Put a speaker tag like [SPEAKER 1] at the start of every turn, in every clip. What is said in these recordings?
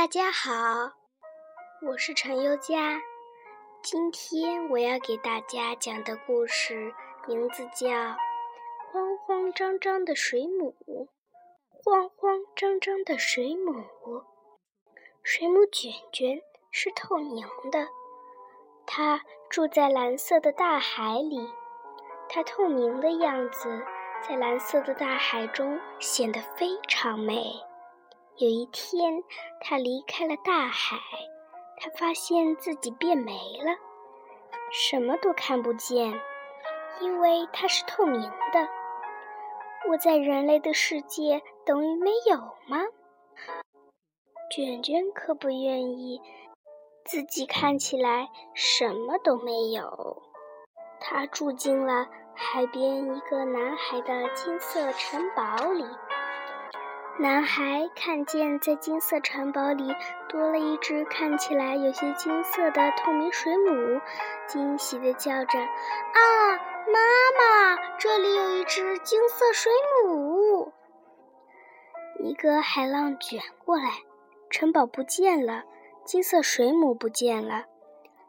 [SPEAKER 1] 大家好，我是陈优佳。今天我要给大家讲的故事名字叫《慌慌张张的水母》。慌慌张张的水母，水母卷卷是透明的，它住在蓝色的大海里。它透明的样子在蓝色的大海中显得非常美。有一天，他离开了大海，他发现自己变没了，什么都看不见，因为它是透明的。我在人类的世界等于没有吗？卷卷可不愿意自己看起来什么都没有。他住进了海边一个男孩的金色城堡里。男孩看见在金色城堡里多了一只看起来有些金色的透明水母，惊喜地叫着：“啊，妈妈，这里有一只金色水母！”一个海浪卷过来，城堡不见了，金色水母不见了。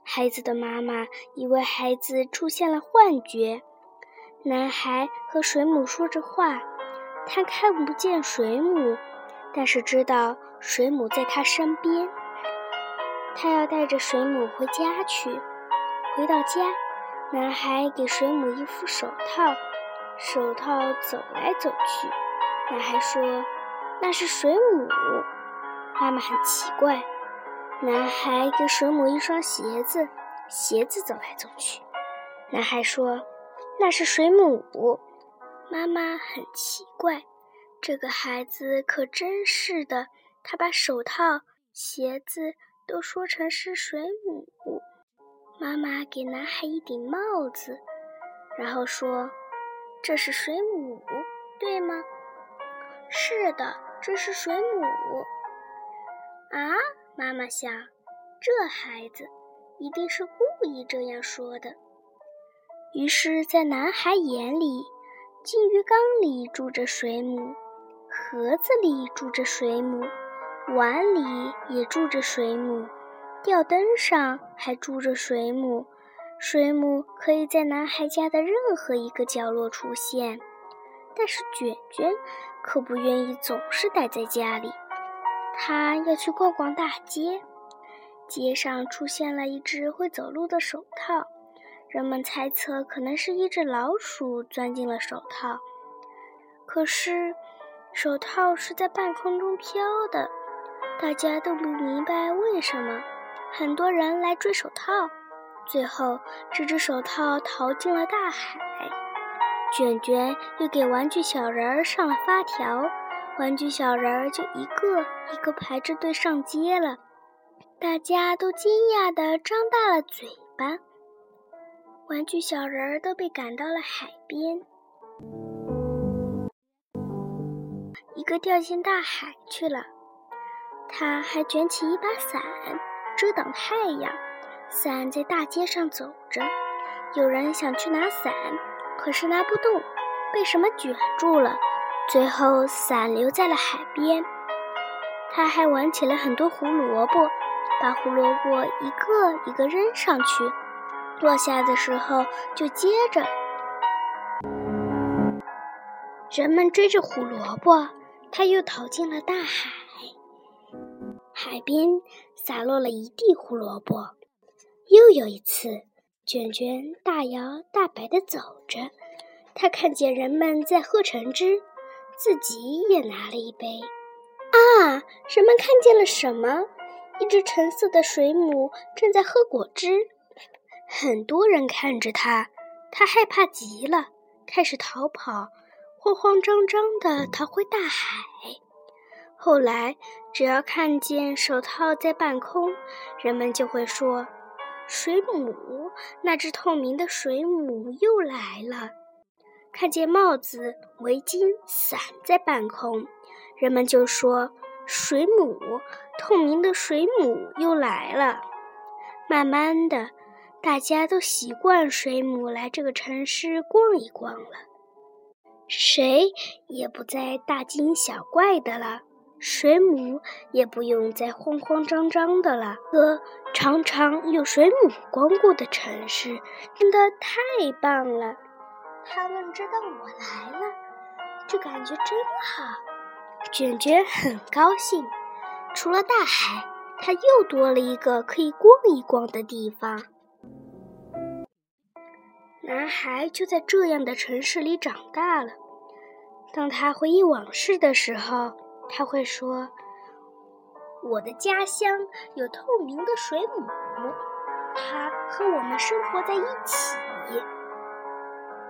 [SPEAKER 1] 孩子的妈妈以为孩子出现了幻觉。男孩和水母说着话。他看不见水母，但是知道水母在他身边。他要带着水母回家去。回到家，男孩给水母一副手套，手套走来走去。男孩说：“那是水母。”妈妈很奇怪。男孩给水母一双鞋子，鞋子走来走去。男孩说：“那是水母。”妈妈很奇怪，这个孩子可真是的。他把手套、鞋子都说成是水母。妈妈给男孩一顶帽子，然后说：“这是水母，对吗？”“是的，这是水母。”啊，妈妈想，这孩子一定是故意这样说的。于是，在男孩眼里。金鱼缸里住着水母，盒子里住着水母，碗里也住着水母，吊灯上还住着水母。水母可以在男孩家的任何一个角落出现，但是卷卷可不愿意总是待在家里，他要去逛逛大街。街上出现了一只会走路的手套。人们猜测可能是一只老鼠钻进了手套，可是手套是在半空中飘的，大家都不明白为什么。很多人来追手套，最后这只手套逃进了大海。卷卷又给玩具小人儿上了发条，玩具小人儿就一个一个排着队上街了，大家都惊讶地张大了嘴巴。玩具小人儿都被赶到了海边，一个掉进大海去了。他还卷起一把伞遮挡太阳，伞在大街上走着。有人想去拿伞，可是拿不动，被什么卷住了。最后伞留在了海边。他还玩起了很多胡萝卜，把胡萝卜一个一个扔上去。落下的时候就接着，人们追着胡萝卜，他又逃进了大海。海边洒落了一地胡萝卜。又有一次，卷卷大摇大摆地走着，他看见人们在喝橙汁，自己也拿了一杯。啊！人们看见了什么？一只橙色的水母正在喝果汁。很多人看着他，他害怕极了，开始逃跑，慌慌张张地逃回大海。后来，只要看见手套在半空，人们就会说：“水母，那只透明的水母又来了。”看见帽子、围巾、伞在半空，人们就说：“水母，透明的水母又来了。”慢慢的。大家都习惯水母来这个城市逛一逛了，谁也不再大惊小怪的了。水母也不用再慌慌张张的了。个常常有水母光顾的城市，真的太棒了！他们知道我来了，这感觉真好。卷卷很高兴。除了大海，它又多了一个可以逛一逛的地方。男孩就在这样的城市里长大了。当他回忆往事的时候，他会说：“我的家乡有透明的水母，它和我们生活在一起。”